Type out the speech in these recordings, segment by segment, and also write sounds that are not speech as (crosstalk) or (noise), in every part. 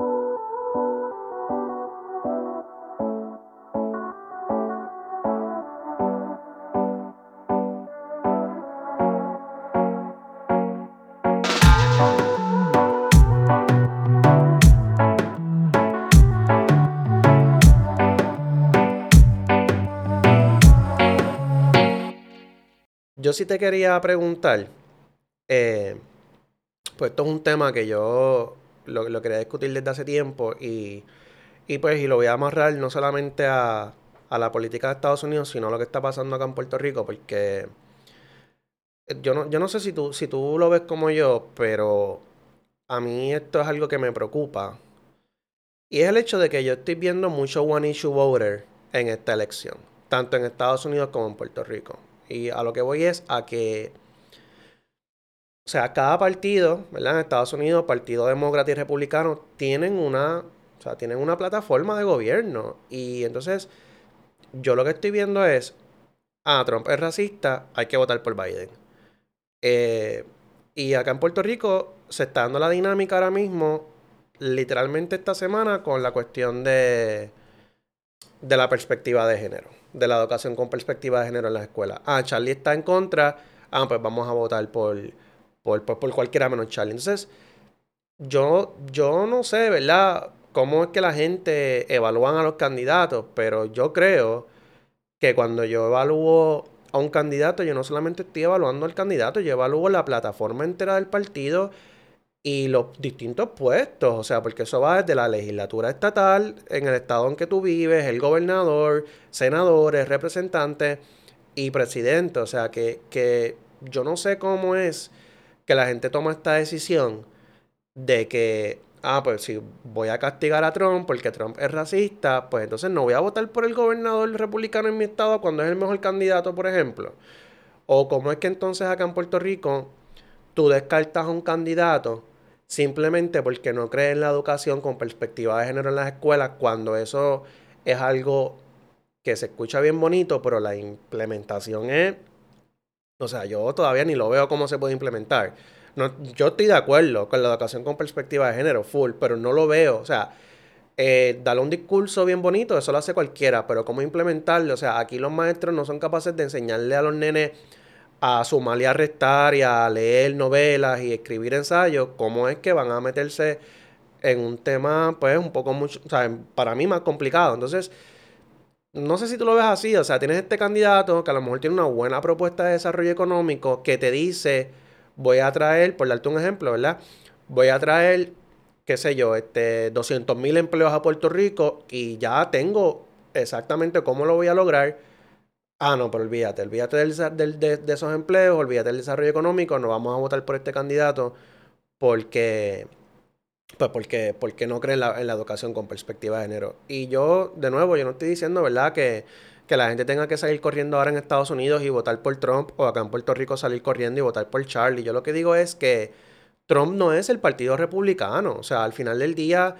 Yo sí te quería preguntar, eh, pues esto es un tema que yo lo, quería discutir desde hace tiempo y, pues y lo voy a amarrar no solamente a, la política de Estados Unidos, sino a lo que está pasando acá en Puerto Rico, porque yo no, yo no sé si tú, si tú lo ves como yo, pero a mí esto es algo que me preocupa. Y es el hecho de que yo estoy viendo mucho one issue voter en esta elección, tanto en Estados Unidos como en Puerto Rico. Y a lo que voy es a que, o sea, cada partido, ¿verdad? En Estados Unidos, Partido Demócrata y Republicano, tienen una, o sea, tienen una plataforma de gobierno. Y entonces, yo lo que estoy viendo es, ah, Trump es racista, hay que votar por Biden. Eh, y acá en Puerto Rico se está dando la dinámica ahora mismo, literalmente esta semana, con la cuestión de, de la perspectiva de género de la educación con perspectiva de género en las escuelas. Ah, Charlie está en contra. Ah, pues vamos a votar por, por, por, cualquiera menos Charlie. Entonces, yo, yo no sé, ¿verdad? Cómo es que la gente evalúan a los candidatos, pero yo creo que cuando yo evalúo a un candidato, yo no solamente estoy evaluando al candidato, yo evalúo la plataforma entera del partido y los distintos puestos, o sea, porque eso va desde la legislatura estatal, en el estado en que tú vives, el gobernador, senadores, representantes y presidente, o sea, que, que yo no sé cómo es que la gente toma esta decisión de que, ah, pues si voy a castigar a Trump porque Trump es racista, pues entonces no voy a votar por el gobernador republicano en mi estado cuando es el mejor candidato, por ejemplo. O cómo es que entonces acá en Puerto Rico tú descartas a un candidato simplemente porque no cree en la educación con perspectiva de género en las escuelas, cuando eso es algo que se escucha bien bonito, pero la implementación es, o sea, yo todavía ni lo veo cómo se puede implementar. No, yo estoy de acuerdo con la educación con perspectiva de género, full, pero no lo veo, o sea, eh, darle un discurso bien bonito, eso lo hace cualquiera, pero cómo implementarlo, o sea, aquí los maestros no son capaces de enseñarle a los nenes a sumar y a restar y a leer novelas y escribir ensayos, ¿cómo es que van a meterse en un tema, pues, un poco mucho, o sea, para mí más complicado? Entonces, no sé si tú lo ves así, o sea, tienes este candidato que a lo mejor tiene una buena propuesta de desarrollo económico que te dice, voy a traer, por darte un ejemplo, ¿verdad? Voy a traer, qué sé yo, este, 200 mil empleos a Puerto Rico y ya tengo exactamente cómo lo voy a lograr Ah, no, pero olvídate, olvídate de, esos empleos, olvídate del desarrollo económico, no vamos a votar por este candidato porque, pues porque, porque no creen en la, educación con perspectiva de género. Y yo, de nuevo, yo no estoy diciendo, ¿verdad?, que, que la gente tenga que salir corriendo ahora en Estados Unidos y votar por Trump, o acá en Puerto Rico salir corriendo y votar por Charlie. Yo lo que digo es que Trump no es el partido republicano. O sea, al final del día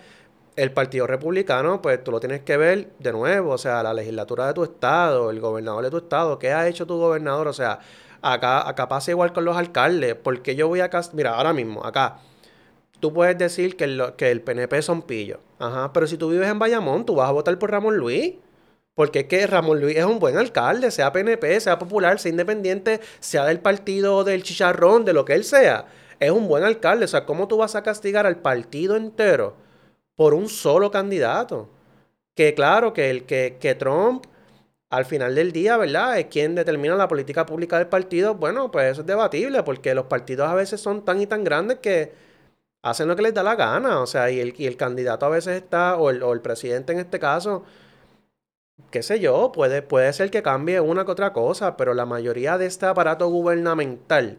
el Partido Republicano, pues tú lo tienes que ver de nuevo, o sea, la legislatura de tu estado, el gobernador de tu estado, ¿qué ha hecho tu gobernador? O sea, acá, acá pasa igual con los alcaldes, porque yo voy acá, mira, ahora mismo, acá, tú puedes decir que el, que el PNP son pillos, ajá, pero si tú vives en Bayamón, tú vas a votar por Ramón Luis. Porque es que Ramón Luis es un buen alcalde, sea PNP, sea popular, sea independiente, sea del partido del chicharrón, de lo que él sea. Es un buen alcalde. O sea, ¿cómo tú vas a castigar al partido entero? por un solo candidato. Que claro, que, el, que, que Trump al final del día, ¿verdad? Es quien determina la política pública del partido. Bueno, pues eso es debatible, porque los partidos a veces son tan y tan grandes que hacen lo que les da la gana. O sea, y el, y el candidato a veces está, o el, o el, presidente en este caso, qué sé yo, puede, puede ser que cambie una que otra cosa, pero la mayoría de este aparato gubernamental,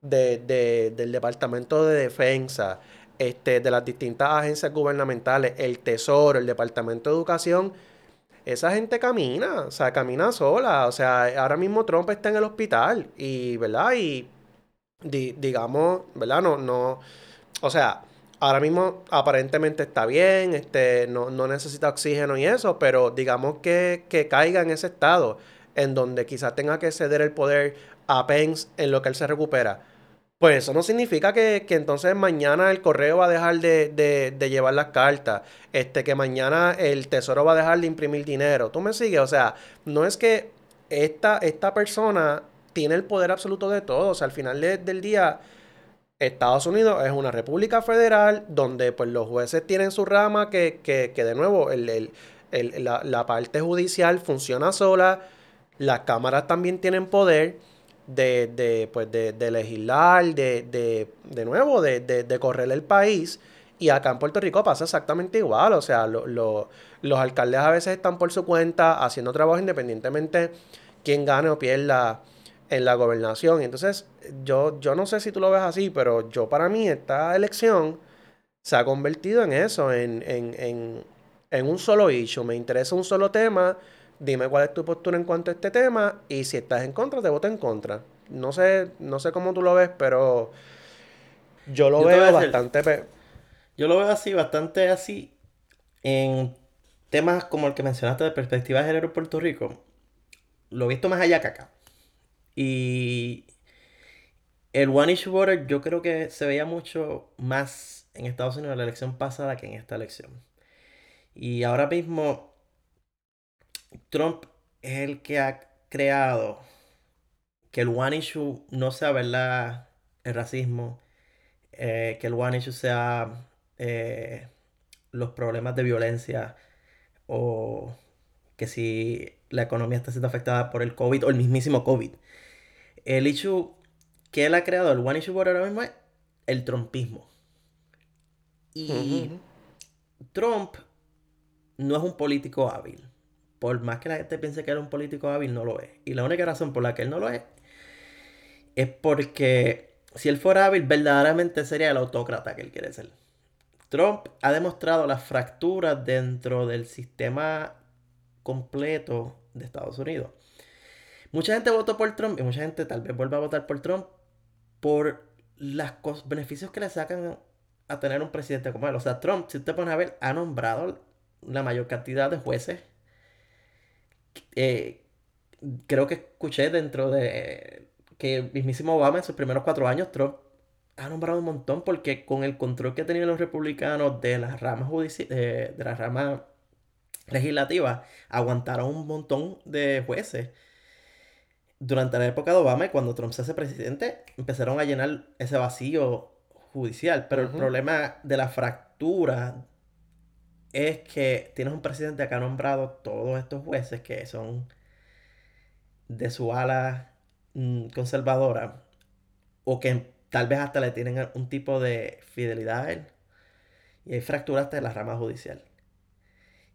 de, de, del Departamento de Defensa, este, de las distintas agencias gubernamentales, el Tesoro, el Departamento de Educación, esa gente camina, o sea, camina sola. O sea, ahora mismo Trump está en el hospital y, ¿verdad? Y digamos, ¿verdad? No, no, o sea, ahora mismo aparentemente está bien, este, no, no necesita oxígeno y eso, pero digamos que, que caiga en ese estado en donde quizás tenga que ceder el poder a Pence en lo que él se recupera Pues eso no significa que, entonces mañana el correo va a dejar de, llevar las cartas, este, que mañana el tesoro va a dejar de imprimir dinero. ¿Tú me sigues? O sea, no es que esta, esta persona tiene el poder absoluto de todo. O sea, al final del día, Estados Unidos es una república federal donde pues los jueces tienen su rama que, que, que de nuevo el, la, la parte judicial funciona sola, las cámaras también tienen poder de, de, pues de, de legislar, de, nuevo, de, correr el país. Y acá en Puerto Rico pasa exactamente igual. O sea, los alcaldes a veces están por su cuenta haciendo trabajo independientemente quién gane o pierda en la gobernación. Entonces, yo, yo no sé si tú lo ves así, pero yo para mí esta elección se ha convertido en eso, en, en, en, en un solo issue. Me interesa un solo tema dime cuál es tu postura en cuanto a este tema y si estás en contra, te voto en contra. No sé, no sé cómo tú lo ves, pero yo lo veo bastante... Yo lo veo así, bastante así, en temas como el que mencionaste de perspectiva de género en Puerto Rico. Lo he visto más allá que acá. Y el One Issue Border yo creo que se veía mucho más en Estados Unidos en la elección pasada que en esta elección. Y ahora mismo Trump es el que ha creado que el one issue no sea verdad el racismo, eh, que el one issue sea eh, los problemas de violencia o que si la economía está siendo afectada por el COVID o el mismísimo COVID. El issue que él ha creado, el one issue por ahora mismo es el trumpismo. Y Trump no es un político hábil por más que la gente piense que él es un político hábil, no lo es. Y la única razón por la que él no lo es es porque si él fuera hábil, verdaderamente sería el autócrata que él quiere ser. Trump ha demostrado las fracturas dentro del sistema completo de Estados Unidos. Mucha gente votó por Trump y mucha gente tal vez vuelva a votar por Trump por los beneficios que le sacan a tener un presidente como él. O sea, Trump, si usted pone a ver, ha nombrado la mayor cantidad de jueces eh, creo que escuché dentro de que el mismísimo Obama en sus primeros cuatro años, Trump ha nombrado un montón porque con el control que tenían los republicanos de las ramas de, de la rama legislativa, aguantaron un montón de jueces. Durante la época de Obama y cuando Trump se hace presidente, empezaron a llenar ese vacío judicial. Pero el problema de la fractura es que tienes un presidente que ha nombrado todos estos jueces que son de su ala mm, conservadora o que tal vez hasta le tienen un tipo de fidelidad a él. Y hay fracturas hasta la rama judicial.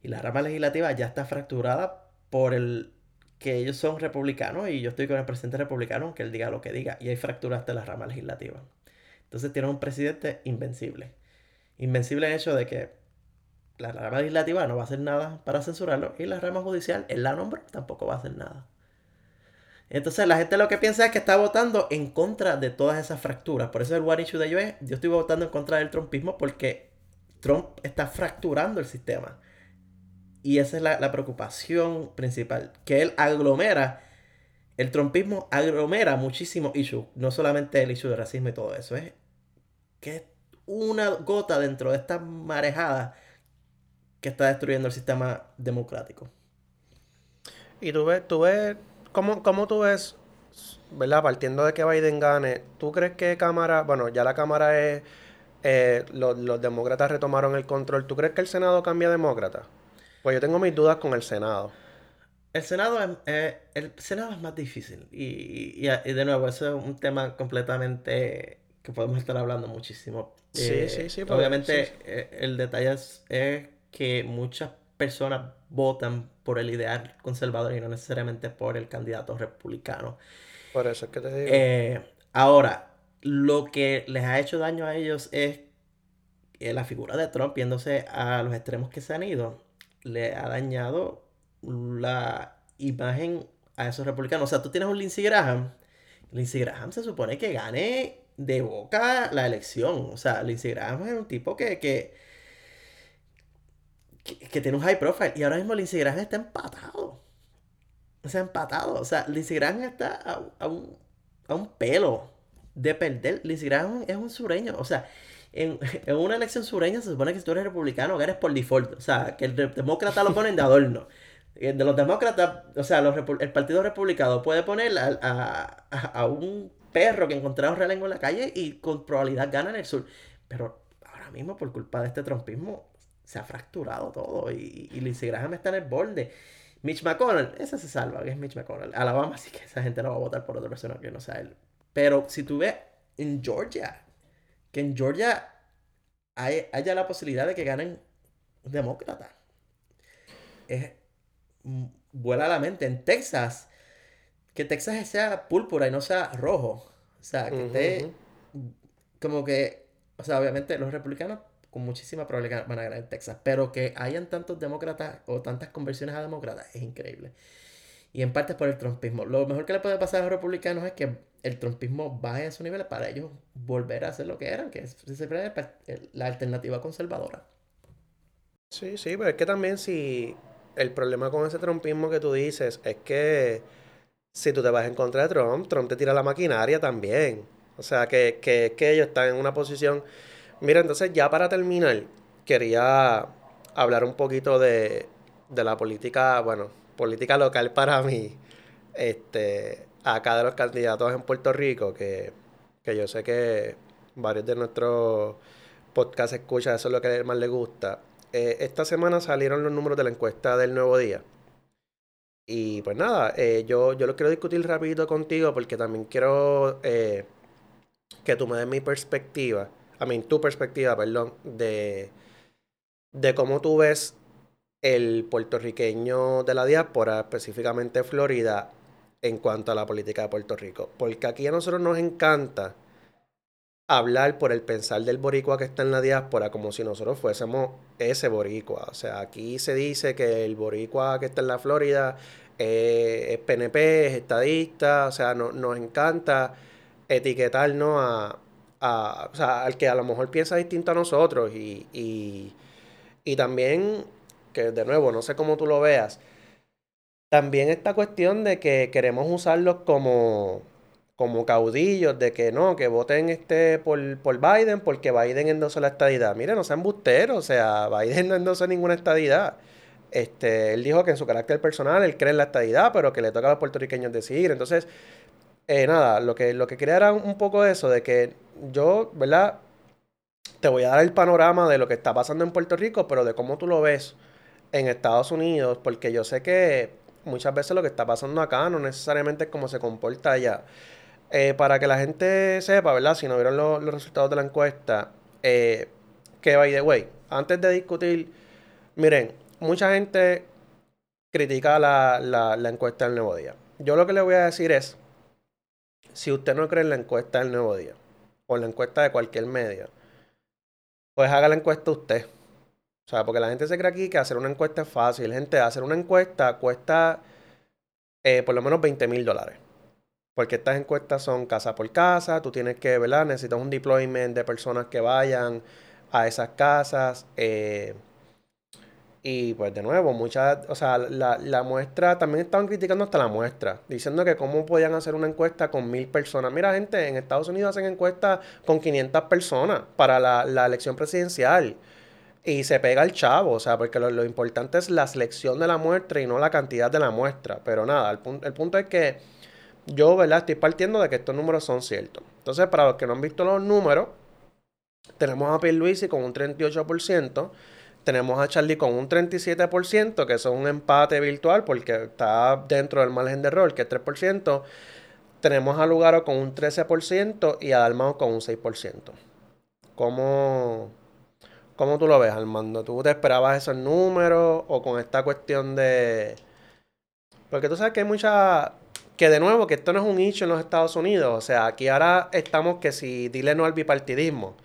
Y la rama legislativa ya está fracturada por el que ellos son republicanos y yo estoy con el presidente republicano aunque él diga lo que diga. Y hay fracturas hasta la rama legislativa. Entonces tiene un presidente invencible. Invencible en el hecho de que la rama legislativa no va a hacer nada para censurarlo y la rama judicial, él la nombra, tampoco va a hacer nada. Entonces la gente lo que piensa es que está votando en contra de todas esas fracturas. Por eso el one issue de yo es, yo estoy votando en contra del trumpismo porque Trump está fracturando el sistema. Y esa es la, la preocupación principal, que él aglomera, el trumpismo aglomera muchísimos issues, no solamente el issue de racismo y todo eso, es que es una gota dentro de esta marejada que está destruyendo el sistema democrático. Y tú ves, tú ves, ¿cómo, cómo tú ves, verdad? Partiendo de que Biden gane, ¿tú crees que Cámara, bueno, ya la Cámara es, eh, los, demócratas retomaron el control, ¿tú crees que el Senado cambia demócrata? Pues yo tengo mis dudas con el Senado. El Senado es, eh, el Senado es más difícil y, de nuevo, eso es un tema completamente que podemos estar hablando muchísimo. Sí, eh, sí, sí. Obviamente el detalle es que muchas personas votan por el ideal conservador y no necesariamente por el candidato republicano. Por eso es que te digo. Eh, ahora, lo que les ha hecho daño a ellos es la figura de Trump, viéndose a los extremos que se han ido, le ha dañado la imagen a esos republicanos. O sea, tú tienes un Lindsey Graham. Lindsey Graham se supone que gane de boca la elección. O sea, Lindsey Graham es un tipo que, que que, tiene un high profile. Y ahora mismo Lindsey Graham está empatado. O sea, empatado. O sea, Lindsey Graham está a, un, pelo de perder. Lindsey Graham es un sureño. O sea, (laughs) en, una elección sureña se supone que si tú eres republicano, eres por default. O sea, que el demócrata lo ponen de adorno. (laughs) De los demócratas, o sea, el Partido Republicano puede poner a, un perro que encontraron realengo en la calle y con probabilidad gana en el sur. Pero ahora mismo, por culpa de este trompismo, se ha fracturado todo y, y Lindsey Graham está en el borde. Mitch McConnell, ese se salva, que es Mitch McConnell. Alabama (laughs) sí que esa gente no va a votar por otra persona que no sea él. Pero si tú ves en Georgia, que en Georgia hay, haya la posibilidad de que ganen demócratas. Es, mm, vuela a la mente. En Texas, que Texas sea púrpura y no sea rojo. O sea, que esté como que, o sea, obviamente los republicanos con muchísima probabilidad van a ganar en Texas, pero que hayan tantos demócratas o tantas conversiones a demócratas es increíble. Y en parte es por el trumpismo. Lo mejor que le puede pasar a los republicanos es que el trumpismo baje a su nivel para ellos volver a hacer lo que eran, que es la alternativa conservadora. Sí, sí, pero es que también si el problema con ese trumpismo que tú dices es que si tú te vas en contra de Trump, Trump te tira la maquinaria también. O sea, que, que, que ellos están en una posición... Mira, entonces ya para terminar, quería hablar un poquito de, de la política, bueno, política local para mí, este, acá de los candidatos en Puerto Rico, que, yo sé que varios de nuestros podcasts escuchan, eso es lo que más les gusta. Eh, esta semana salieron los números de la encuesta del Nuevo Día. Y pues nada, eh, yo, yo lo quiero discutir rapidito contigo porque también quiero eh, que tú me des mi perspectiva, a mí, tu perspectiva, perdón, de, de cómo tú ves el puertorriqueño de la diáspora, específicamente Florida, en cuanto a la política de Puerto Rico. Porque aquí a nosotros nos encanta hablar por el pensar del boricua que está en la diáspora como si nosotros fuésemos ese boricua. O sea, aquí se dice que el boricua que está en la Florida eh, es PNP, es estadista, o sea, no, nos encanta etiquetarnos a, a, o sea, al que a lo mejor piensa distinto a nosotros y, y, y también, que de nuevo, no sé cómo tú lo veas, también esta cuestión de que queremos usarlos como, como caudillos, de que no, que voten este por, por Biden porque Biden endosó la estadidad. Mire, no sean busteros, o sea, (laughs) Biden no endosó ninguna estadidad. Este, él dijo que en su carácter personal él cree en la estadidad, pero que le toca a los puertorriqueños decidir. Entonces, eh, nada, lo que, lo que quería era un poco eso, de que yo, ¿verdad? Te voy a dar el panorama de lo que está pasando en Puerto Rico, pero de cómo tú lo ves en Estados Unidos, porque yo sé que muchas veces lo que está pasando acá no necesariamente es como se comporta allá. Eh, para que la gente sepa, ¿verdad? Si no vieron los resultados de la encuesta, eh, que by the way, antes de discutir, miren, mucha gente critica la, la, encuesta del Nuevo Día. Yo lo que le voy a decir es, si usted no cree en la encuesta del Nuevo Día, o en la encuesta de cualquier medio, pues haga la encuesta usted. O sea, porque la gente se cree aquí que hacer una encuesta es fácil. Gente, hacer una encuesta cuesta eh, por lo menos 20 mil dólares. Porque estas encuestas son casa por casa, tú tienes que, ¿verdad? Necesitas un deployment de personas que vayan a esas casas. Eh, y pues de nuevo, muchas, o sea, la, la, muestra, también estaban criticando hasta la muestra, diciendo que cómo podían hacer una encuesta con mil personas. Mira, gente, en Estados Unidos hacen encuestas con 500 personas para la, la elección presidencial y se pega el chavo, o sea, porque lo, importante es la selección de la muestra y no la cantidad de la muestra. Pero nada, el, el punto es que yo, ¿verdad? Estoy partiendo de que estos números son ciertos. Entonces, para los que no han visto los números, tenemos a Pierluisi con un 38%, tenemos a Charlie con un 37%, que es un empate virtual porque está dentro del margen de error, que es 3%. Tenemos a Lugaro con un 13% y a Dalmao con un 6%. ¿Cómo, ¿Cómo tú lo ves, Armando? ¿Tú te esperabas esos números o con esta cuestión de... Porque tú sabes que hay mucha... Que de nuevo, que esto no es un hecho en los Estados Unidos. O sea, aquí ahora estamos que si dile no al bipartidismo.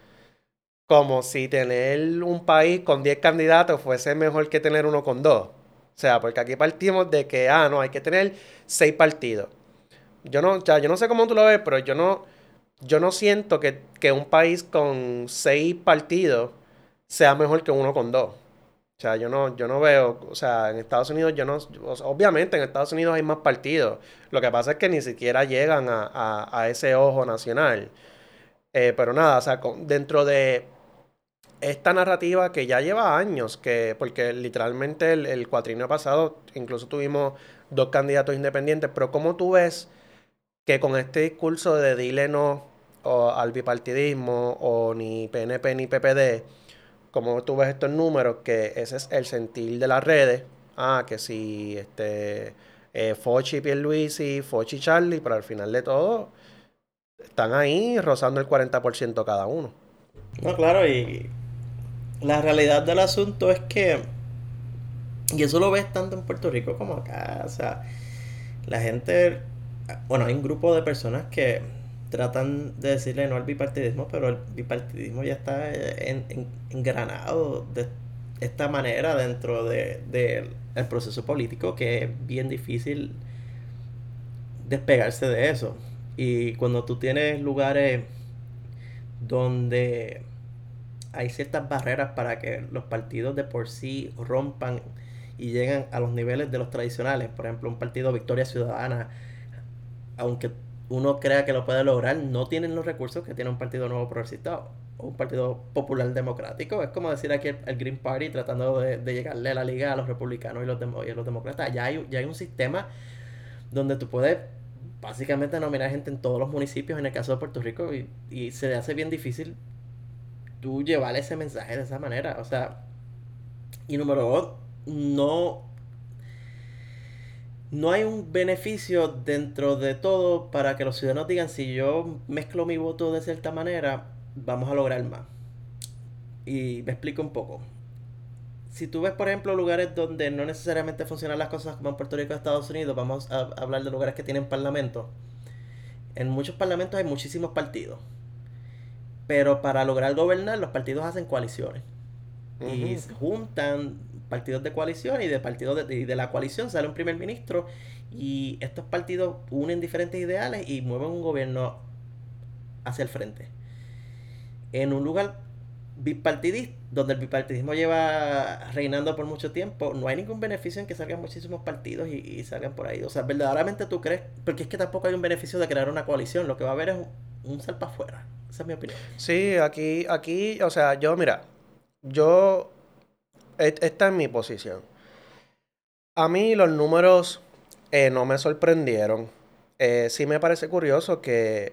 Como si tener un país con 10 candidatos fuese mejor que tener uno con dos. O sea, porque aquí partimos de que, ah, no, hay que tener seis partidos. Yo no, o yo no sé cómo tú lo ves, pero yo no, yo no siento que, que un país con seis partidos sea mejor que uno con dos. O sea, yo no, yo no veo, o sea, en Estados Unidos yo no, obviamente en Estados Unidos hay más partidos. Lo que pasa es que ni siquiera llegan a, ese ojo nacional. Eh, pero nada, o sea, dentro de esta narrativa que ya lleva años, que porque literalmente el, el cuatrienio pasado incluso tuvimos dos candidatos independientes, pero ¿cómo tú ves que con este discurso de dile no o al bipartidismo o ni PNP ni PPD, como tú ves estos números, que ese es el sentir de las redes. Ah, que si este eh, Fochi Pierluisi, Fochi Charlie, pero al final de todo están ahí rozando el 40% cada uno. No, claro, y la realidad del asunto es que, y eso lo ves tanto en Puerto Rico como acá, o sea, la gente, bueno, hay un grupo de personas que tratan de decirle no al bipartidismo, pero el bipartidismo ya está engranado de esta manera dentro del de, el proceso político que es bien difícil despegarse de eso. Y cuando tú tienes lugares donde hay ciertas barreras para que los partidos de por sí rompan y lleguen a los niveles de los tradicionales, por ejemplo, un partido Victoria Ciudadana, aunque uno crea que lo puede lograr, no tienen los recursos que tiene un partido nuevo progresista o un partido popular democrático. Es como decir aquí el, Green Party tratando de, llegarle a la liga a los republicanos y los, y los demócratas. Ya hay, ya hay un sistema donde tú puedes básicamente nominar gente en todos los municipios, en el caso de Puerto Rico, y, y se le hace bien difícil tú llevar ese mensaje de esa manera. O sea, y número dos, no no hay un beneficio dentro de todo para que los ciudadanos digan si yo mezclo mi voto de cierta manera, vamos a lograr más. Y me explico un poco. Si tú ves, por ejemplo, lugares donde no necesariamente funcionan las cosas como en Puerto Rico y Estados Unidos, vamos a hablar de lugares que tienen parlamentos. En muchos parlamentos hay muchísimos partidos. Pero para lograr gobernar, los partidos hacen coaliciones. Y juntan partidos de coalición y de partidos de, de la coalición sale un primer ministro y estos partidos unen diferentes ideales y mueven un gobierno hacia el frente. En un lugar bipartidista, donde el bipartidismo lleva reinando por mucho tiempo, no hay ningún beneficio en que salgan muchísimos partidos y, salgan por ahí. O sea, verdaderamente tú crees, porque es que tampoco hay un beneficio de crear una coalición, lo que va a haber es un, un salpa afuera. Esa es mi opinión. Sí, aquí, aquí, o sea, yo, mira, yo esta es mi posición. A mí los números eh, no me sorprendieron. Eh, sí me parece curioso que,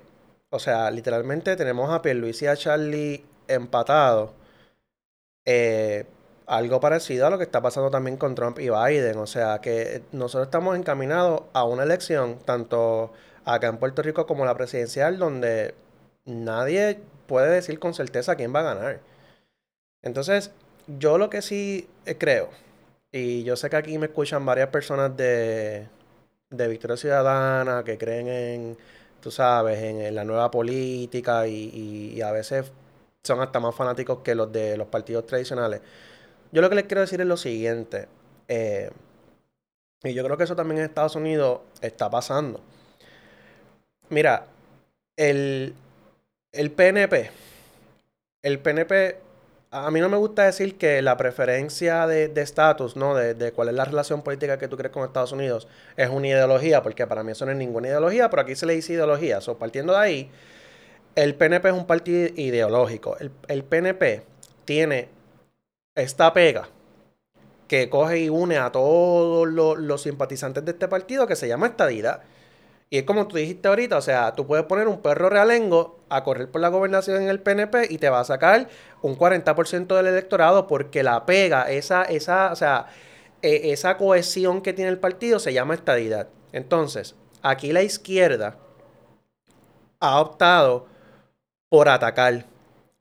o sea, literalmente tenemos a Pierluisi y a Charlie empatados. Eh, algo parecido a lo que está pasando también con Trump y Biden. O sea, que nosotros estamos encaminados a una elección, tanto acá en Puerto Rico como la presidencial, donde nadie puede decir con certeza quién va a ganar. Entonces, yo lo que sí eh, creo, y yo sé que aquí me escuchan varias personas de, de Victoria Ciudadana que creen en, tú sabes, en, la nueva política y, a veces son hasta más fanáticos que los de los partidos tradicionales. Yo lo que les quiero decir es lo siguiente, eh, y yo creo que eso también en Estados Unidos está pasando. Mira, el, el PNP, el PNP a mí no me gusta decir que la preferencia de estatus, ¿no? De, cuál es la relación política que tú crees con Estados Unidos es una ideología, porque para mí eso no es ninguna ideología, pero aquí se le dice ideología. So, partiendo de ahí, el PNP es un partido ideológico. El, PNP tiene esta pega que coge y une a todos los, los simpatizantes de este partido que se llama estadidad. Y es como tú dijiste ahorita, o sea, tú puedes poner un perro realengo a correr por la gobernación en el PNP y te va a sacar un 40% del electorado porque la pega, esa, esa, o sea, e, esa cohesión que tiene el partido se llama estadidad. Entonces, aquí la izquierda ha optado por atacar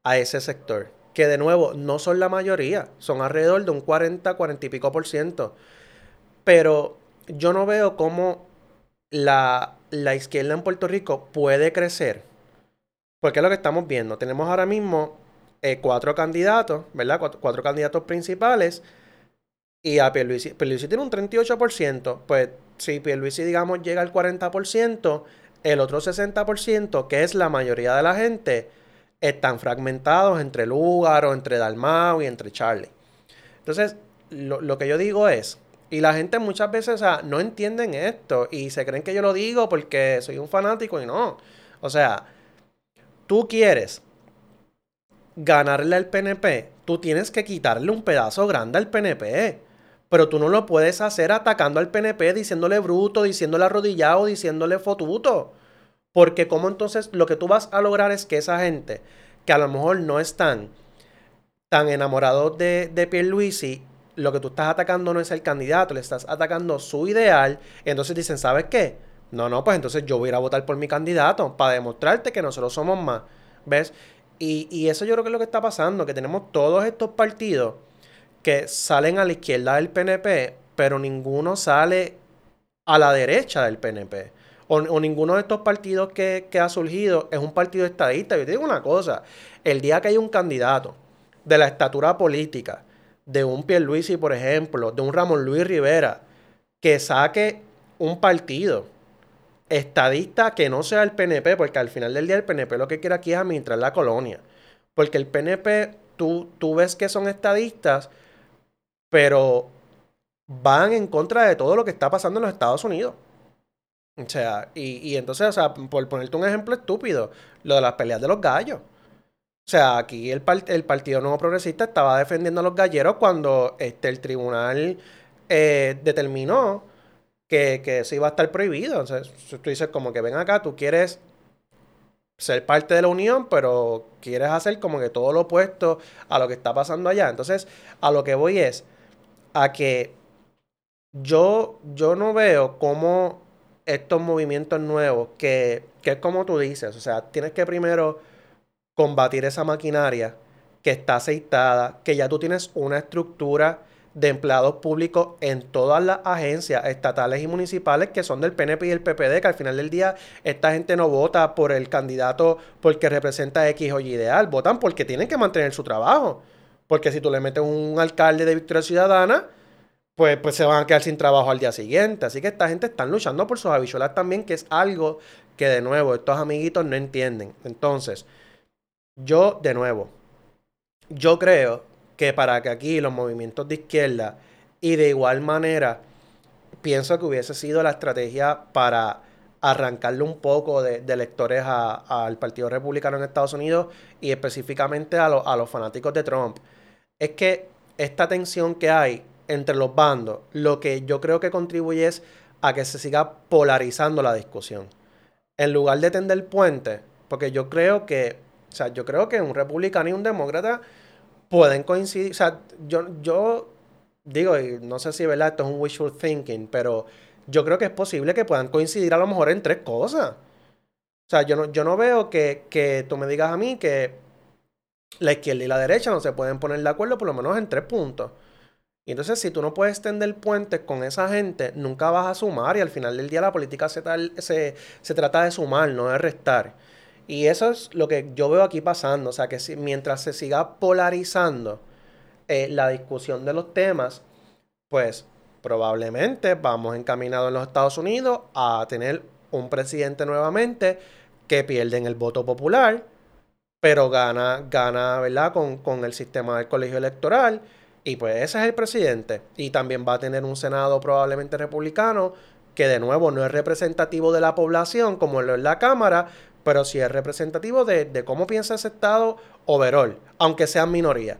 a ese sector, que de nuevo no son la mayoría, son alrededor de un 40, 40 y pico por ciento. Pero yo no veo cómo la, la izquierda en Puerto Rico puede crecer. Porque es lo que estamos viendo. Tenemos ahora mismo eh, cuatro candidatos, ¿verdad? Cuatro, candidatos principales. Y a Pierluisi, Pierluisi tiene un 38%. Pues si Pierluisi, digamos, llega al 40%, el otro 60%, que es la mayoría de la gente, están fragmentados entre Lugar o entre Dalmau y entre Charlie. Entonces, lo que yo digo es, y la gente muchas veces o sea, no entienden esto y se creen que yo lo digo porque soy un fanático y no. O sea, tú quieres ganarle al PNP, tú tienes que quitarle un pedazo grande al PNP. Pero tú no lo puedes hacer atacando al PNP, diciéndole bruto, diciéndole arrodillado, diciéndole fotuto. Porque como entonces lo que tú vas a lograr es que esa gente que a lo mejor no están tan enamorados de, de Pierluisi lo que tú estás atacando no es el candidato, le estás atacando su ideal. Entonces dicen, ¿sabes qué? No, no, pues entonces yo voy a ir a votar por mi candidato para demostrarte que nosotros somos más. ¿Ves? Y, eso yo creo que es lo que está pasando, que tenemos todos estos partidos que salen a la izquierda del PNP, pero ninguno sale a la derecha del PNP. O, ninguno de estos partidos que, que, ha surgido es un partido estadista. Yo te digo una cosa, el día que hay un candidato de la estatura política de un Pierluisi, por ejemplo, de un Ramón Luis Rivera, que saque un partido estadista que no sea el PNP, porque al final del día el PNP lo que quiere aquí es administrar la colonia. Porque el PNP, tú, tú ves que son estadistas, pero van en contra de todo lo que está pasando en los Estados Unidos. O sea, y, y entonces, o sea, por ponerte un ejemplo estúpido, lo de las peleas de los gallos. O sea, aquí el, el Partido Nuevo Progresista estaba defendiendo a los galleros cuando este, el tribunal eh, determinó que, que, eso iba a estar prohibido. Entonces, tú dices como que ven acá, tú quieres ser parte de la unión, pero quieres hacer como que todo lo opuesto a lo que está pasando allá. Entonces, a lo que voy es a que yo, yo no veo cómo estos movimientos nuevos, que, que es como tú dices, o sea, tienes que primero combatir esa maquinaria que está aceitada, que ya tú tienes una estructura de empleados públicos en todas las agencias estatales y municipales que son del PNP y el PPD, que al final del día esta gente no vota por el candidato porque representa X o Y ideal, votan porque tienen que mantener su trabajo. Porque si tú le metes un alcalde de Victoria Ciudadana, pues, pues se van a quedar sin trabajo al día siguiente. Así que esta gente están luchando por sus habichuelas también, que es algo que de nuevo estos amiguitos no entienden. Entonces, yo, de nuevo, yo creo que para que aquí los movimientos de izquierda y de igual manera, pienso que hubiese sido la estrategia para arrancarle un poco de, electores al Partido Republicano en Estados Unidos y específicamente a, a los fanáticos de Trump. Es que esta tensión que hay entre los bandos, lo que yo creo que contribuye es a que se siga polarizando la discusión. En lugar de tender puente, porque yo creo que o sea, yo creo que un republicano y un demócrata pueden coincidir. O sea, yo, yo digo, y no sé si ¿verdad? esto es un wishful thinking, pero yo creo que es posible que puedan coincidir a lo mejor en tres cosas. O sea, yo no, yo no veo que, que tú me digas a mí que la izquierda y la derecha no se pueden poner de acuerdo por lo menos en tres puntos. Y entonces, si tú no puedes extender puentes con esa gente, nunca vas a sumar. Y al final del día, la política se, se, se trata de sumar, no de restar. Y eso es lo que yo veo aquí pasando. O sea, que si, mientras se siga polarizando eh, la discusión de los temas, pues probablemente vamos encaminados en los Estados Unidos a tener un presidente nuevamente que pierde en el voto popular, pero gana, gana, ¿verdad? Con, con el sistema del colegio electoral. Y pues ese es el presidente. Y también va a tener un Senado probablemente republicano, que de nuevo no es representativo de la población como lo es la Cámara, pero sí es representativo de, cómo piensa ese estado overall, aunque sean minoría.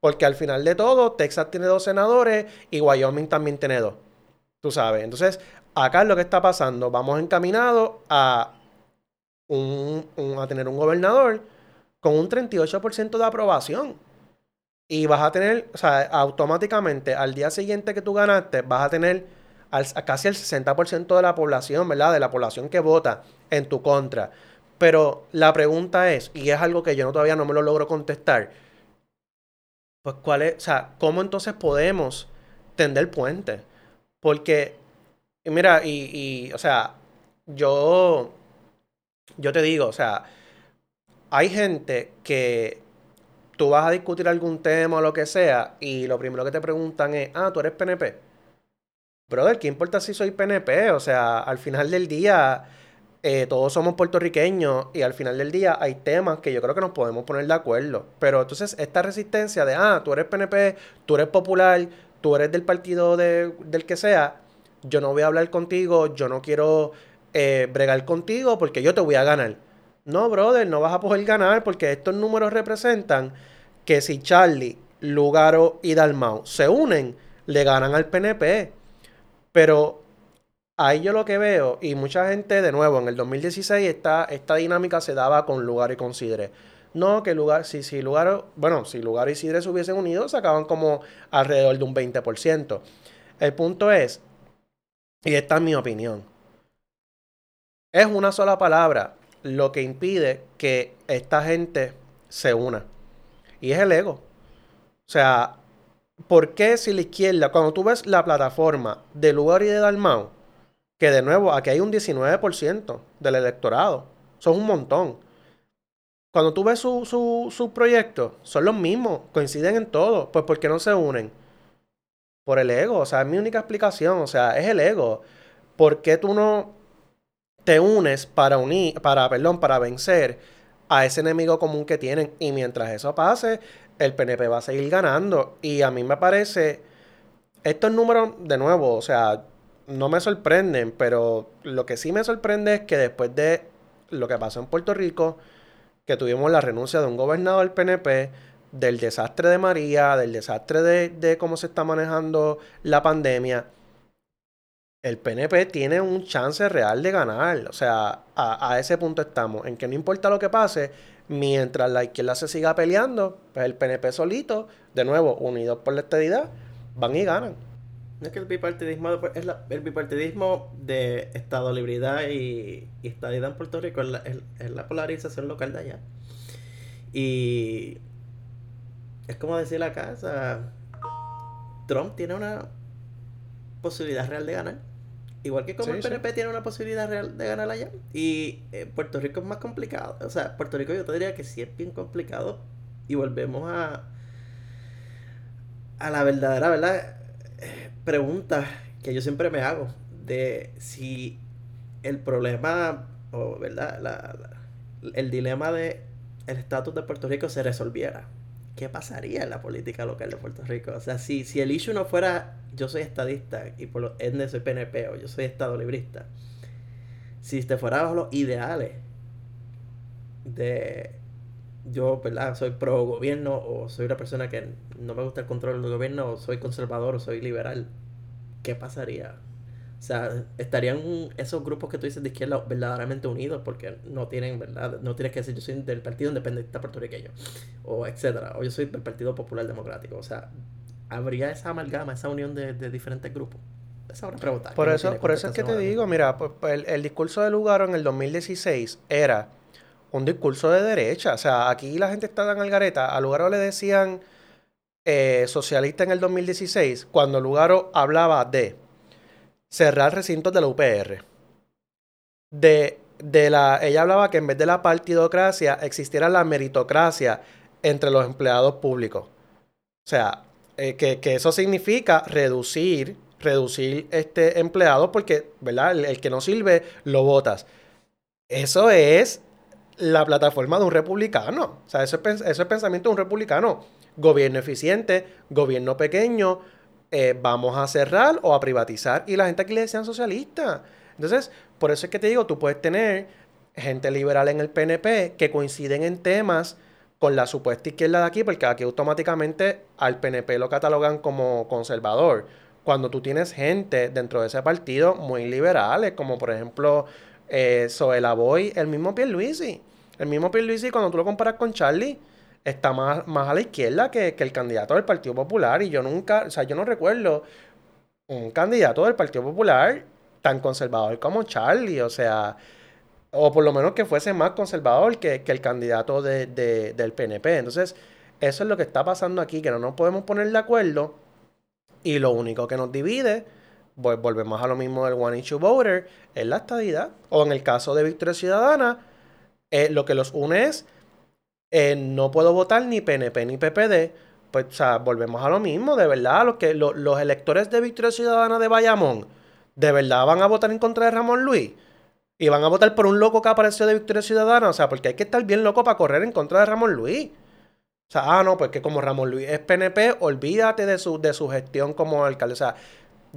Porque al final de todo, Texas tiene dos senadores y Wyoming también tiene dos. Tú sabes. Entonces, acá es lo que está pasando. Vamos encaminados a, tener un gobernador con un 38% de aprobación. Y vas a tener, o sea, automáticamente al día siguiente que tú ganaste, vas a tener casi el 60% de la población, ¿verdad? De la población que vota en tu contra. Pero la pregunta es, y es algo que yo todavía no me lo logro contestar, pues cuál es, o sea, ¿cómo entonces podemos tender puente? Porque, mira, y, y, o sea, yo, yo te digo, o sea, hay gente que tú vas a discutir algún tema o lo que sea, y lo primero que te preguntan es, ah, tú eres PNP. Brother, ¿qué importa si soy PNP? O sea, al final del día eh, todos somos puertorriqueños y al final del día hay temas que yo creo que nos podemos poner de acuerdo. Pero entonces esta resistencia de, ah, tú eres PNP, tú eres popular, tú eres del partido del que sea, yo no voy a hablar contigo, yo no quiero eh, bregar contigo porque yo te voy a ganar. No, brother, no vas a poder ganar porque estos números representan que si Charlie, Lugaro y Dalmau se unen, le ganan al PNP. Pero ahí yo lo que veo, y mucha gente, de nuevo, en el 2016 esta, esta dinámica se daba con Lugaro y con Sidre. No, que lugar, si, si Lugaro, bueno, si Lugaro y Sidre se hubiesen unido, sacaban como alrededor de un 20%. El punto es, y esta es mi opinión, es una sola palabra lo que impide que esta gente se una. Y es el ego. O sea, ¿por qué si la izquierda, cuando tú ves la plataforma de Lugar y de Dalmau, que de nuevo, aquí hay un 19% del electorado, son un montón. Cuando tú ves sus su, proyectos, son los mismos, coinciden en todo, pues ¿por qué no se unen? Por el ego, o sea, es mi única explicación, o sea, es el ego. ¿Por qué tú no te unes para unir, para, perdón, para vencer a ese enemigo común que tienen? Y mientras eso pase, el PNP va a seguir ganando. Y a mí me parece, estos números, de nuevo, o sea, no me sorprenden, pero lo que sí me sorprende es que después de lo que pasó en Puerto Rico, que tuvimos la renuncia de un gobernador del PNP, del desastre de María, del desastre de, cómo se está manejando la pandemia, el PNP tiene un chance real de ganar. O sea, a, a, ese punto estamos, en que no importa lo que pase, mientras la izquierda se siga peleando, pues el PNP solito, de nuevo, unidos por la estadidad, van y ganan. Es que el bipartidismo, es el bipartidismo de Estado Libridad y, y estadidad en Puerto Rico es la, es la polarización local de allá. Y es como decir la casa, Trump tiene una posibilidad real de ganar Igual que como el PNP tiene una posibilidad real de ganar allá. Y eh, Puerto Rico es más complicado. O sea, Puerto Rico yo te diría que sí es bien complicado. Y volvemos a. a la verdadera, ¿verdad? Eh, pregunta que yo siempre me hago. De si el problema. O, ¿verdad? el dilema de el estatus de Puerto Rico se resolviera. ¿Qué pasaría en la política local de Puerto Rico? O sea, si, si el issue no fuera yo soy estadista y por lo ende soy PNP o yo soy estado librista, si te fuera los ideales de yo, ¿verdad? Soy pro gobierno o soy una persona que no me gusta el control del gobierno o soy conservador o soy liberal, ¿qué pasaría? O sea, estarían esos grupos que tú dices de izquierda verdaderamente unidos porque no tienen, ¿verdad? No tienes que decir yo soy del Partido Independiente puertorriqueño o etcétera, o yo soy del Partido Popular Democrático. O sea, habría esa amalgama, esa unión de, diferentes grupos. Esa pregunta. Por eso, por eso es que te digo, mira, pues, pues, el, discurso de Lugaro en el 2016 era un discurso de derecha. O sea, aquí la gente está tan algareta. A Lugaro le decían eh, socialista en el 2016 cuando Lugaro hablaba de cerrar recintos de la UPR. De, de la, ella hablaba que en vez de la partidocracia existiera la meritocracia entre los empleados públicos. O sea, eh, que, eso significa reducir, reducir este empleado porque, ¿verdad? El, que no sirve, lo votas. Eso es la plataforma de un republicano. O sea, eso es, eso es pensamiento de un republicano. Gobierno eficiente, gobierno pequeño, eh, vamos a cerrar o a privatizar. Y la gente aquí le decían socialista. Entonces, por eso es que te digo, tú puedes tener gente liberal en el PNP que coinciden en temas con la supuesta izquierda de aquí, porque aquí automáticamente al PNP lo catalogan como conservador. Cuando tú tienes gente dentro de ese partido muy liberales, como por ejemplo eh, Soela Boy, el mismo Pierluisi. El mismo Pierluisi, cuando tú lo comparas con Charlie, está más, más a la izquierda que, que el candidato del Partido Popular. Y yo nunca, o sea, yo no recuerdo un candidato del Partido Popular tan conservador como Charlie. O sea, o por lo menos que fuese más conservador que, el candidato de, del PNP. Entonces, eso es lo que está pasando aquí, que no nos podemos poner de acuerdo y lo único que nos divide, volvemos a lo mismo del One Issue Voter, es la estadidad. O en el caso de Victoria Ciudadana, eh, lo que los une es, eh, no puedo votar ni PNP ni PPD, pues o sea, volvemos a lo mismo, de verdad, los, que, los electores de Victoria Ciudadana de Bayamón, ¿de verdad van a votar en contra de Ramón Luis? Y van a votar por un loco que apareció de Victoria Ciudadana. O sea, porque hay que estar bien loco para correr en contra de Ramón Luis. O sea, ah, no, pues que como Ramón Luis es PNP, olvídate de su, de su gestión como alcalde. O sea,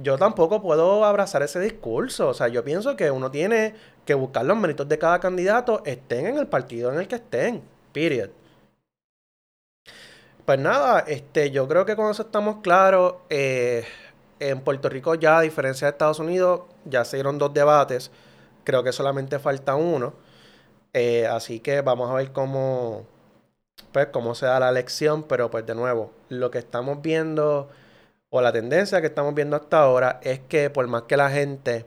yo tampoco puedo abrazar ese discurso. O sea, yo pienso que uno tiene que buscar los méritos de cada candidato, estén en el partido en el que estén. Period. Pues nada, este, yo creo que con eso estamos claros. Eh, en Puerto Rico ya, a diferencia de Estados Unidos, ya se dieron dos debates. Creo que solamente falta uno. Eh, así que vamos a ver cómo, pues, cómo se da la elección. Pero pues de nuevo, lo que estamos viendo o la tendencia que estamos viendo hasta ahora es que por más que la gente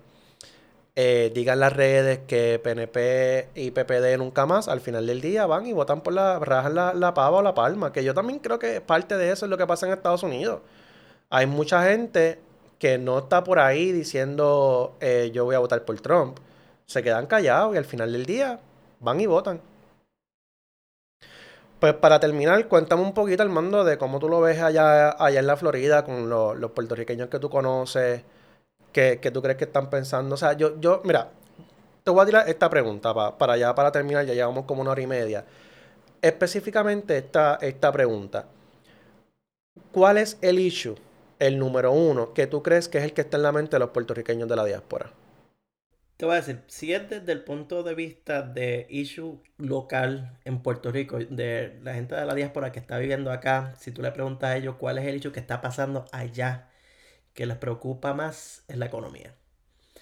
eh, diga en las redes que PNP y PPD nunca más, al final del día van y votan por la, rajan la, la pava o la palma, que yo también creo que parte de eso es lo que pasa en Estados Unidos. Hay mucha gente que no está por ahí diciendo eh, yo voy a votar por Trump. Se quedan callados y al final del día van y votan. Pues para terminar, cuéntame un poquito, Armando, de cómo tú lo ves allá, allá en la Florida con los puertorriqueños que tú conoces, que, tú crees que están pensando. O sea, yo, yo, mira, te voy a tirar esta pregunta para allá, para terminar, ya llevamos como una hora y media. Específicamente esta, esta pregunta. ¿Cuál es el issue, el número uno, que tú crees que es el que está en la mente de los puertorriqueños de la diáspora? Te voy a decir, si es desde el punto de vista de issue local en Puerto Rico, de la gente de la diáspora que está viviendo acá, si tú le preguntas a ellos cuál es el issue que está pasando allá, que les preocupa más es la economía.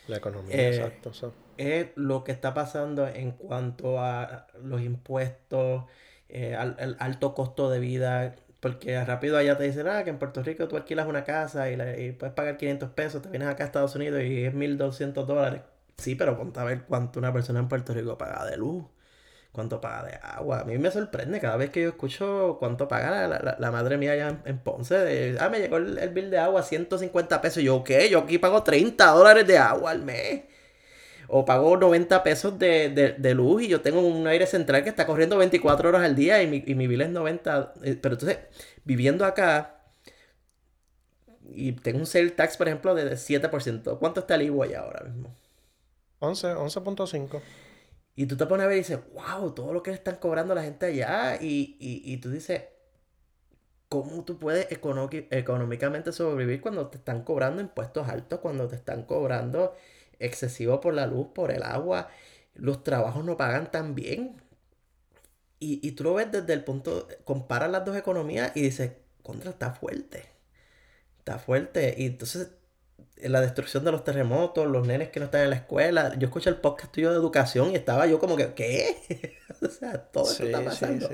La economía, eh, exacto. Es lo que está pasando en cuanto a los impuestos, eh, al, alto costo de vida, porque rápido allá te dicen, ah, que en Puerto Rico tú alquilas una casa y, y puedes pagar 500 pesos, te vienes acá a Estados Unidos y es 1.200 dólares Sí, pero ponte a ver cuánto una persona en Puerto Rico paga de luz, cuánto paga de agua. A mí me sorprende cada vez que yo escucho cuánto paga la, madre mía allá en, Ponce. ah, me llegó el, bill de agua, 150 pesos. yo, ¿qué? Yo aquí pago 30 dólares de agua al mes. O pago 90 pesos de, luz y yo tengo un aire central que está corriendo 24 horas al día y mi, y mi bill es 90. Eh, pero entonces, viviendo acá, y tengo un sale tax, por ejemplo, de 7%. ¿Cuánto está el IWA allá ahora mismo? 11, 11.5. Y tú te pones a ver y dices, wow, todo lo que le están cobrando la gente allá. Y, y, tú dices, ¿cómo tú puedes económicamente sobrevivir cuando te están cobrando impuestos altos, cuando te están cobrando excesivo por la luz, por el agua? Los trabajos no pagan tan bien. Y, y tú lo ves desde el punto, comparas las dos economías y dices, contra, está fuerte. Está fuerte. Y entonces la destrucción de los terremotos, los nenes que no están en la escuela. Yo escuché el podcast tuyo de educación y estaba yo como que, ¿qué? (laughs) o sea, todo esto está pasando.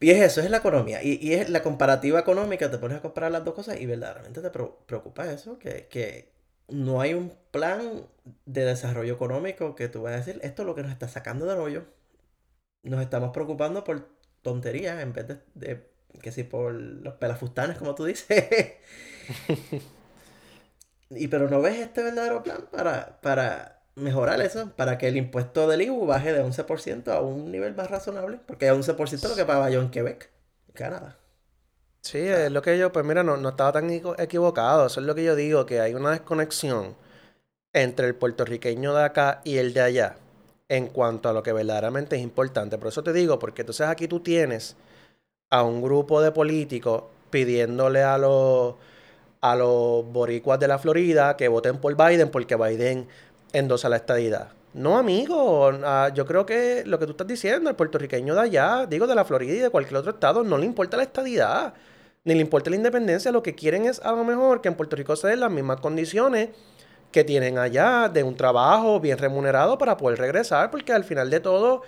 Y es eso, es la economía. Y, es la comparativa económica, te pones a comparar las dos cosas y verdaderamente te preocupa eso, que, no hay un plan de desarrollo económico que tú vas a decir, esto es lo que nos está sacando del hoyo. Nos estamos preocupando por tonterías en vez de, de que si por los pelafustanes, como tú dices. (laughs) Y pero no ves este verdadero plan para, para mejorar eso, para que el impuesto del IVU baje de 11% a un nivel más razonable, porque es 11% lo que pagaba yo en Quebec, Canadá. Sí, es lo que yo, pues mira, no, no estaba tan equivocado, eso es lo que yo digo, que hay una desconexión entre el puertorriqueño de acá y el de allá en cuanto a lo que verdaderamente es importante. Por eso te digo, porque entonces aquí tú tienes a un grupo de políticos pidiéndole a los a los boricuas de la Florida que voten por Biden porque Biden endosa la estadidad. No, amigo, ah, yo creo que lo que tú estás diciendo, el puertorriqueño de allá, digo de la Florida y de cualquier otro estado, no le importa la estadidad, ni le importa la independencia, lo que quieren es a lo mejor que en Puerto Rico se den las mismas condiciones que tienen allá de un trabajo bien remunerado para poder regresar, porque al final de todo,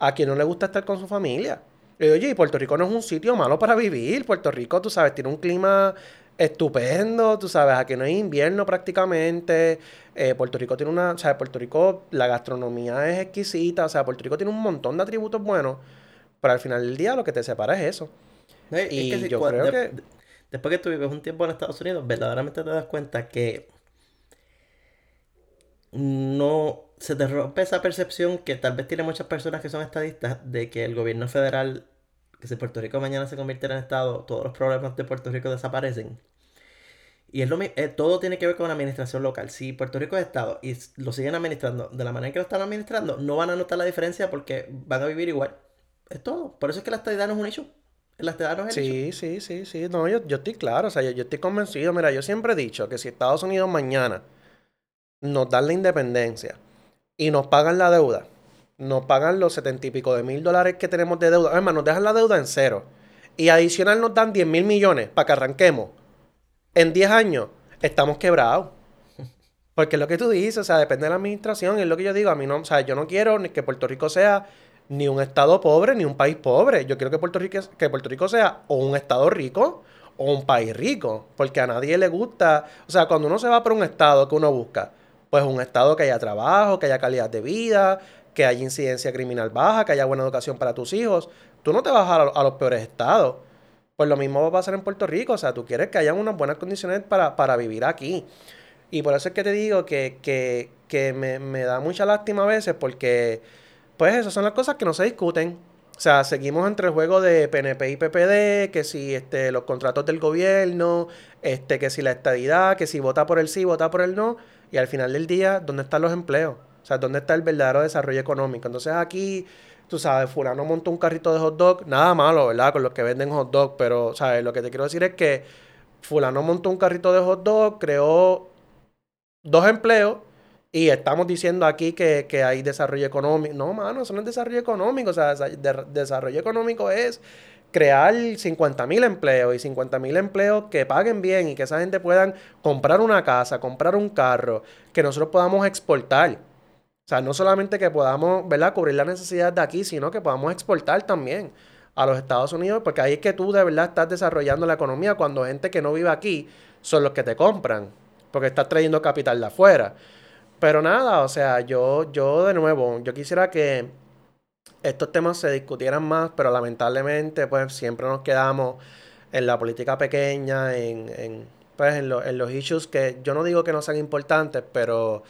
a quien no le gusta estar con su familia. oye, y Puerto Rico no es un sitio malo para vivir, Puerto Rico, tú sabes, tiene un clima estupendo, tú sabes, aquí no hay invierno prácticamente. Eh, Puerto Rico tiene una, o sea, Puerto Rico, la gastronomía es exquisita, o sea, Puerto Rico tiene un montón de atributos buenos, pero al final del día lo que te separa es eso. y yo creo que... Después que tú vives un tiempo en Estados Unidos, verdaderamente te das cuenta que no se te rompe esa percepción que tal vez tiene muchas personas que son estadistas de que el gobierno federal que si Puerto Rico mañana se convirtiera en Estado, todos los problemas de Puerto Rico desaparecen. Y es lo, eh, todo tiene que ver con la administración local. Si Puerto Rico es Estado y lo siguen administrando de la manera que lo están administrando, no van a notar la diferencia porque van a vivir igual. Es todo. Por eso es que la estadidad no es un hecho. La estadidad no es el Sí, sí, sí, sí. No, yo, yo estoy claro. O sea, yo, yo estoy convencido. Mira, yo siempre he dicho que si Estados Unidos mañana nos dan la independencia y nos pagan la deuda, nos pagan los setenta y pico de mil dólares que tenemos de deuda, además nos dejan la deuda en cero. Y adicional nos dan 10 mil millones para que arranquemos, en 10 años estamos quebrados. (laughs) Porque es lo que tú dices, o sea, depende de la administración, es lo que yo digo, a mí no, o sea, yo no quiero ni que Puerto Rico sea ni un estado pobre ni un país pobre. Yo quiero que Puerto Rico, que Puerto Rico sea o un estado rico o un país rico, porque a nadie le gusta, o sea, cuando uno se va por un estado que uno busca, pues un estado que haya trabajo, que haya calidad de vida, que haya incidencia criminal baja, que haya buena educación para tus hijos. Tú no te vas a, a los peores estados. Pues lo mismo va a pasar en Puerto Rico, o sea, tú quieres que haya unas buenas condiciones para, para vivir aquí. Y por eso es que te digo que, que, que me, me da mucha lástima a veces porque, pues esas son las cosas que no se discuten. O sea, seguimos entre el juego de PNP y PPD, que si este, los contratos del gobierno, este, que si la estadidad, que si vota por el sí, vota por el no. Y al final del día, ¿dónde están los empleos? O sea, ¿dónde está el verdadero desarrollo económico? Entonces aquí, tú sabes, fulano montó un carrito de hot dog, nada malo, ¿verdad? Con los que venden hot dog, pero, ¿sabes? Lo que te quiero decir es que fulano montó un carrito de hot dog, creó dos empleos y estamos diciendo aquí que, que hay desarrollo económico. No, mano, eso no es desarrollo económico. O sea, de, desarrollo económico es crear 50 mil empleos y 50 mil empleos que paguen bien y que esa gente puedan comprar una casa, comprar un carro, que nosotros podamos exportar. O sea, no solamente que podamos, ¿verdad?, cubrir la necesidad de aquí, sino que podamos exportar también a los Estados Unidos, porque ahí es que tú de verdad estás desarrollando la economía cuando gente que no vive aquí son los que te compran, porque estás trayendo capital de afuera. Pero nada, o sea, yo, yo de nuevo, yo quisiera que estos temas se discutieran más, pero lamentablemente pues siempre nos quedamos en la política pequeña, en, en, pues, en, en los issues que yo no digo que no sean importantes, pero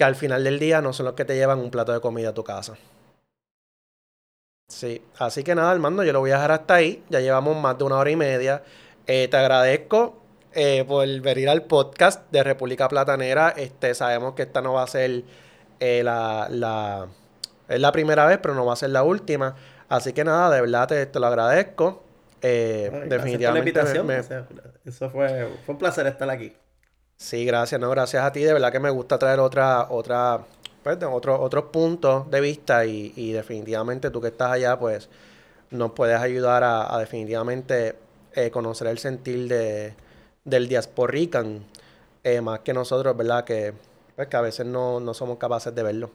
que al final del día no son los que te llevan un plato de comida a tu casa. Sí, así que nada, Armando, yo lo voy a dejar hasta ahí. Ya llevamos más de una hora y media. Eh, te agradezco eh, por venir al podcast de República Platanera. Este, sabemos que esta no va a ser eh, la, la es la primera vez, pero no va a ser la última. Así que nada, de verdad te, te lo agradezco. Eh, Ay, definitivamente. la me- invitación. O sea, Eso fue, fue un placer estar aquí. Sí, gracias, no, gracias a ti. De verdad que me gusta traer otra, otra, pues, de otro- otros puntos de vista y, y definitivamente tú que estás allá, pues nos puedes ayudar a, a definitivamente eh, conocer el sentir de, del diasporican, eh, más que nosotros, ¿verdad? Que, pues, que a veces no, no somos capaces de verlo.